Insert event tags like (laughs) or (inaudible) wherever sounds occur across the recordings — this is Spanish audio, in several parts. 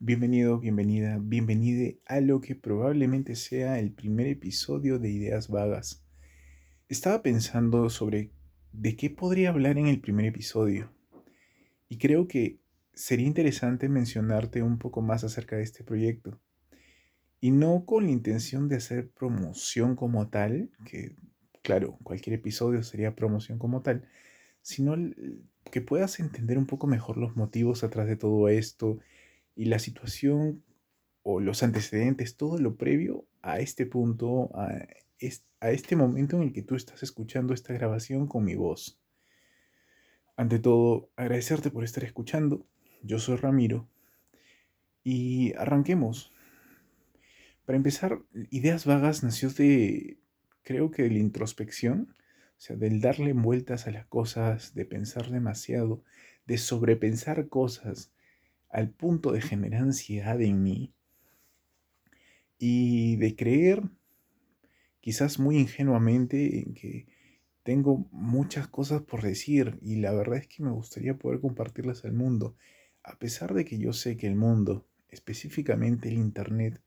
Bienvenido, bienvenida, bienvenide a lo que probablemente sea el primer episodio de Ideas Vagas. Estaba pensando sobre de qué podría hablar en el primer episodio y creo que sería interesante mencionarte un poco más acerca de este proyecto. Y no con la intención de hacer promoción como tal, que claro, cualquier episodio sería promoción como tal, sino que puedas entender un poco mejor los motivos atrás de todo esto y la situación o los antecedentes, todo lo previo a este punto, a, a este momento en el que tú estás escuchando esta grabación con mi voz. Ante todo, agradecerte por estar escuchando. Yo soy Ramiro y arranquemos. Para empezar, Ideas Vagas nació de, creo que de la introspección, o sea, del darle vueltas a las cosas, de pensar demasiado, de sobrepensar cosas al punto de generar ansiedad en mí y de creer, quizás muy ingenuamente, en que tengo muchas cosas por decir y la verdad es que me gustaría poder compartirlas al mundo, a pesar de que yo sé que el mundo, específicamente el Internet,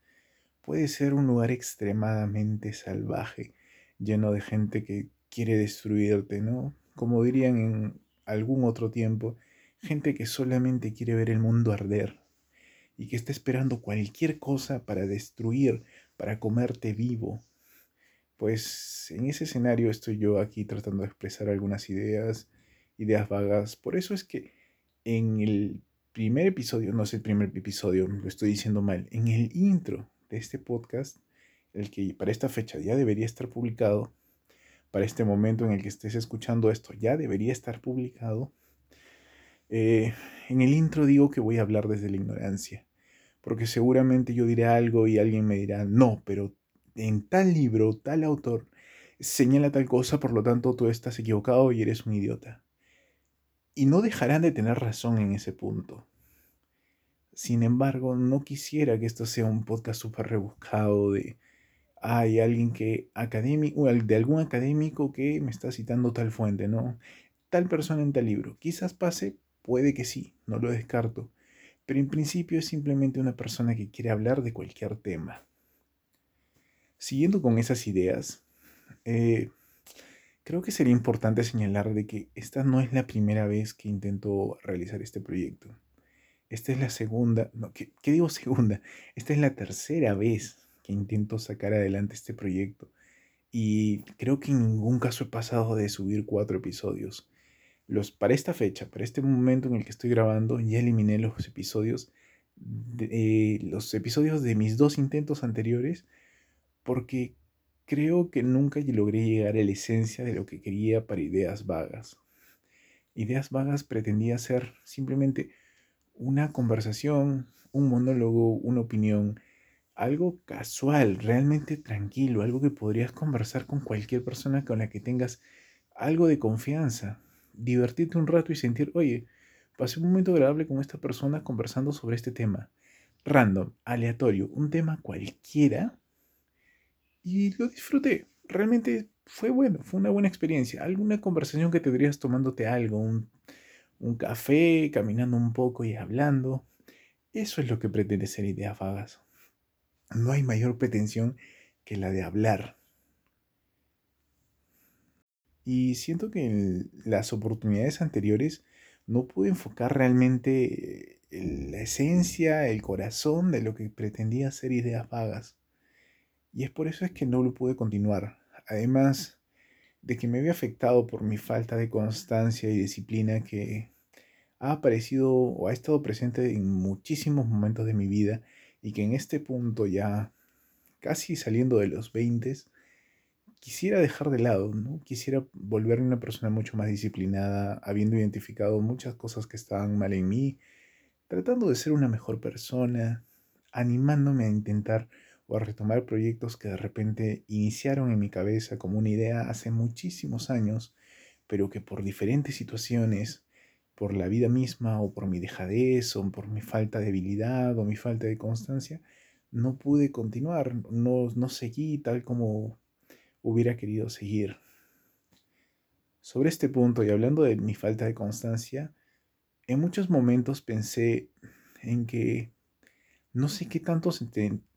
puede ser un lugar extremadamente salvaje, lleno de gente que quiere destruirte, ¿no? Como dirían en algún otro tiempo, gente que solamente quiere ver el mundo arder y que está esperando cualquier cosa para destruir, para comerte vivo. Pues en ese escenario estoy yo aquí tratando de expresar algunas ideas, ideas vagas. Por eso es que en el primer episodio, no es el primer episodio, lo estoy diciendo mal, en el intro de este podcast, el que para esta fecha ya debería estar publicado, para este momento en el que estés escuchando esto ya debería estar publicado. Eh, en el intro digo que voy a hablar desde la ignorancia, porque seguramente yo diré algo y alguien me dirá, no, pero en tal libro, tal autor, señala tal cosa, por lo tanto tú estás equivocado y eres un idiota. Y no dejarán de tener razón en ese punto. Sin embargo, no quisiera que esto sea un podcast súper rebuscado de hay alguien que académico, de algún académico que me está citando tal fuente, ¿no? Tal persona en tal libro. Quizás pase, puede que sí, no lo descarto. Pero en principio es simplemente una persona que quiere hablar de cualquier tema. Siguiendo con esas ideas, eh, creo que sería importante señalar de que esta no es la primera vez que intento realizar este proyecto. Esta es la segunda, no, ¿qué, ¿qué digo segunda? Esta es la tercera vez que intento sacar adelante este proyecto. Y creo que en ningún caso he pasado de subir cuatro episodios. Los, para esta fecha, para este momento en el que estoy grabando, ya eliminé los episodios, de, eh, los episodios de mis dos intentos anteriores, porque creo que nunca logré llegar a la esencia de lo que quería para ideas vagas. Ideas vagas pretendía ser simplemente una conversación, un monólogo, una opinión algo casual, realmente tranquilo, algo que podrías conversar con cualquier persona con la que tengas algo de confianza, divertirte un rato y sentir, oye, pasé un momento agradable con esta persona conversando sobre este tema, random, aleatorio, un tema cualquiera, y lo disfruté. Realmente fue bueno, fue una buena experiencia. Alguna conversación que tendrías tomándote algo, un, un café, caminando un poco y hablando. Eso es lo que pretende ser Ideas Vagas no hay mayor pretensión que la de hablar. Y siento que en las oportunidades anteriores no pude enfocar realmente eh, la esencia, el corazón de lo que pretendía ser ideas vagas. Y es por eso es que no lo pude continuar. Además de que me había afectado por mi falta de constancia y disciplina que ha aparecido o ha estado presente en muchísimos momentos de mi vida y que en este punto ya casi saliendo de los 20 quisiera dejar de lado, ¿no? Quisiera volverme una persona mucho más disciplinada, habiendo identificado muchas cosas que estaban mal en mí, tratando de ser una mejor persona, animándome a intentar o a retomar proyectos que de repente iniciaron en mi cabeza como una idea hace muchísimos años, pero que por diferentes situaciones por la vida misma o por mi dejadez o por mi falta de habilidad o mi falta de constancia, no pude continuar, no, no seguí tal como hubiera querido seguir. Sobre este punto y hablando de mi falta de constancia, en muchos momentos pensé en que no sé qué tanto,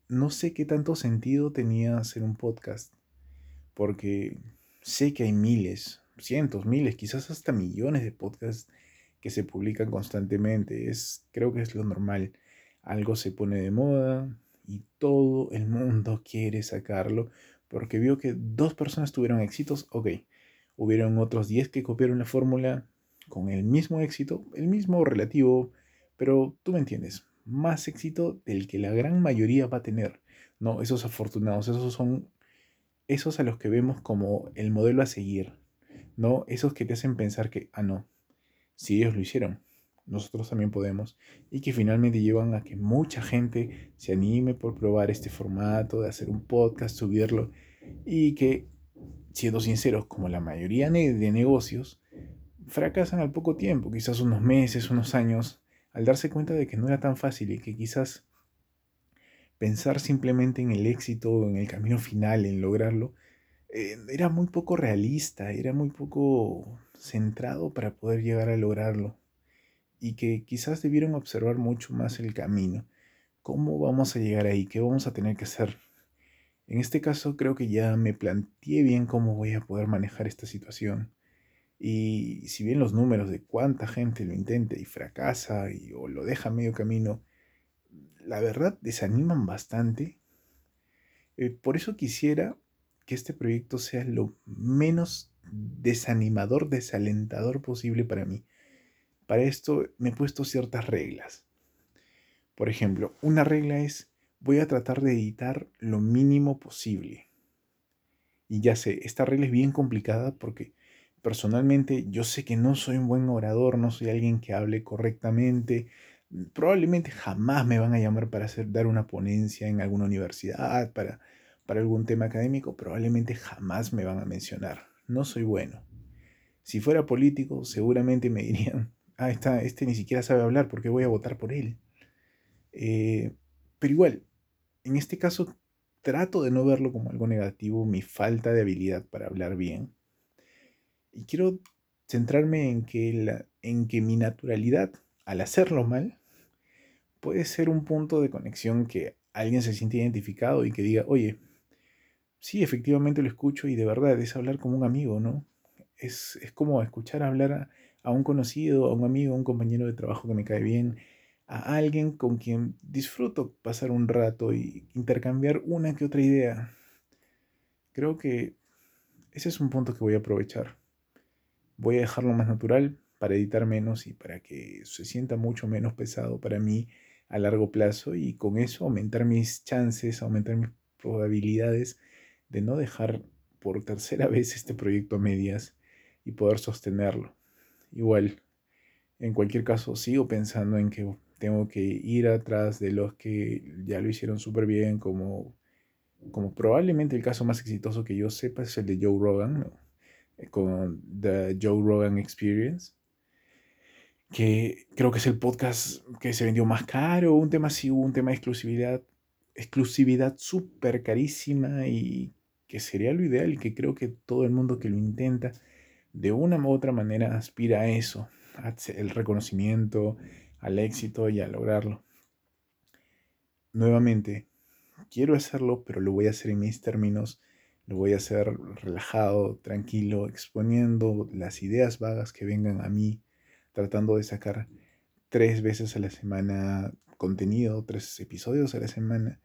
no sé qué tanto sentido tenía hacer un podcast, porque sé que hay miles, cientos, miles, quizás hasta millones de podcasts que se publican constantemente. Es, creo que es lo normal. Algo se pone de moda y todo el mundo quiere sacarlo porque vio que dos personas tuvieron éxitos. Ok, hubieron otros 10 que copiaron la fórmula con el mismo éxito, el mismo relativo, pero tú me entiendes, más éxito del que la gran mayoría va a tener. No, esos afortunados, esos son esos a los que vemos como el modelo a seguir. No, esos que te hacen pensar que, ah, no, si ellos lo hicieron, nosotros también podemos. Y que finalmente llevan a que mucha gente se anime por probar este formato, de hacer un podcast, subirlo. Y que, siendo sinceros, como la mayoría de negocios, fracasan al poco tiempo, quizás unos meses, unos años, al darse cuenta de que no era tan fácil y que quizás pensar simplemente en el éxito, en el camino final, en lograrlo, eh, era muy poco realista, era muy poco centrado para poder llegar a lograrlo. Y que quizás debieron observar mucho más el camino. ¿Cómo vamos a llegar ahí? ¿Qué vamos a tener que hacer? En este caso creo que ya me planteé bien cómo voy a poder manejar esta situación. Y si bien los números de cuánta gente lo intenta y fracasa y, o lo deja medio camino, la verdad desaniman bastante. Eh, por eso quisiera que este proyecto sea lo menos desanimador, desalentador posible para mí. Para esto me he puesto ciertas reglas. Por ejemplo, una regla es voy a tratar de editar lo mínimo posible. Y ya sé, esta regla es bien complicada porque personalmente yo sé que no soy un buen orador, no soy alguien que hable correctamente. Probablemente jamás me van a llamar para hacer, dar una ponencia en alguna universidad, para para algún tema académico, probablemente jamás me van a mencionar. No soy bueno. Si fuera político, seguramente me (laughs) dirían, ah, está, este ni siquiera sabe hablar, porque voy a votar por él? Eh, pero igual, en este caso trato de no verlo como algo negativo, mi falta de habilidad para hablar bien. Y quiero centrarme en que, la, en que mi naturalidad, al hacerlo mal, puede ser un punto de conexión que alguien se siente identificado y que diga, oye, sí, efectivamente lo escucho y de verdad es hablar como un amigo, ¿no? Es, como escuchar hablar un conocido, a un amigo, a un compañero de trabajo que me cae bien, a alguien con quien disfruto pasar un rato y intercambiar una que otra idea. Creo que ese es un punto que voy a aprovechar. Voy a dejarlo más natural para editar menos y para que se sienta mucho menos pesado para mí a largo plazo y con eso aumentar mis chances, aumentar mis probabilidades de no dejar por tercera (laughs) vez este proyecto a medias y poder sostenerlo. Igual, en cualquier caso, sigo pensando en que tengo que ir atrás de los que ya lo hicieron súper bien, como, como probablemente el caso más exitoso que yo sepa es el de Joe Rogan, eh, con The Joe Rogan Experience, que creo que es el podcast que se vendió más caro, un tema así, un tema de exclusividad, exclusividad súper carísima y que sería lo ideal que creo que todo el mundo que lo intenta de una u otra manera aspira a eso, el reconocimiento, al éxito y a lograrlo. Nuevamente, quiero hacerlo, pero lo voy a hacer en mis términos, lo voy a hacer relajado, tranquilo, exponiendo las ideas vagas que vengan a mí, tratando de sacar tres veces a la semana contenido, tres episodios a la semana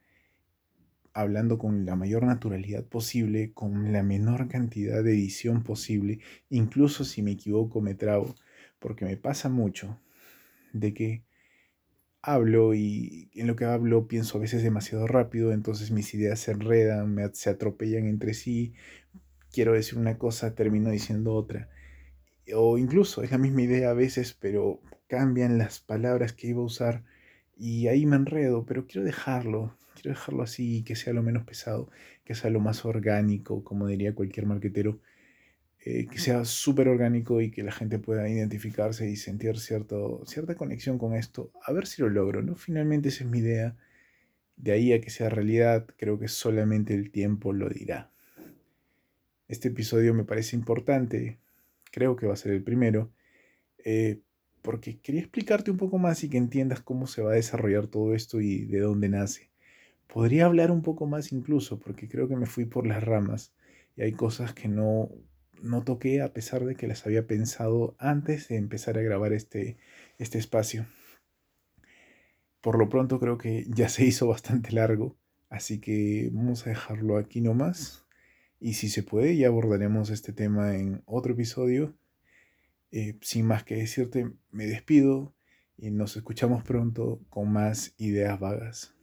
hablando con la mayor naturalidad posible, con la menor cantidad de edición posible, incluso si me equivoco me trago, porque me pasa mucho de que hablo y en lo que hablo pienso a veces demasiado rápido, entonces mis ideas se enredan, se atropellan entre sí, quiero decir una cosa, termino diciendo otra. O incluso es la misma idea a veces, pero cambian las palabras que iba a usar y ahí me enredo, pero quiero dejarlo, quiero dejarlo así, que sea lo menos pesado, que sea lo más orgánico, como diría cualquier marquetero, eh, que sea súper orgánico y que la gente pueda identificarse y sentir cierto, cierta conexión con esto. A ver si lo logro, ¿no? Finalmente esa es mi idea. De ahí a que sea realidad, creo que solamente el tiempo lo dirá. Este episodio me parece importante, creo que va a ser el primero. Eh, porque quería explicarte un poco más y que entiendas cómo se va a desarrollar todo esto y de dónde nace. Podría hablar un poco más incluso, porque creo que me fui por las ramas y hay cosas que no, no toqué a pesar de que las había pensado antes de empezar a grabar este, este espacio. Por lo pronto creo que ya se hizo bastante largo, así que vamos a dejarlo aquí nomás. Y si se puede, ya abordaremos este tema en otro episodio. Eh, sin más que decirte, me despido y nos escuchamos pronto con más ideas vagas.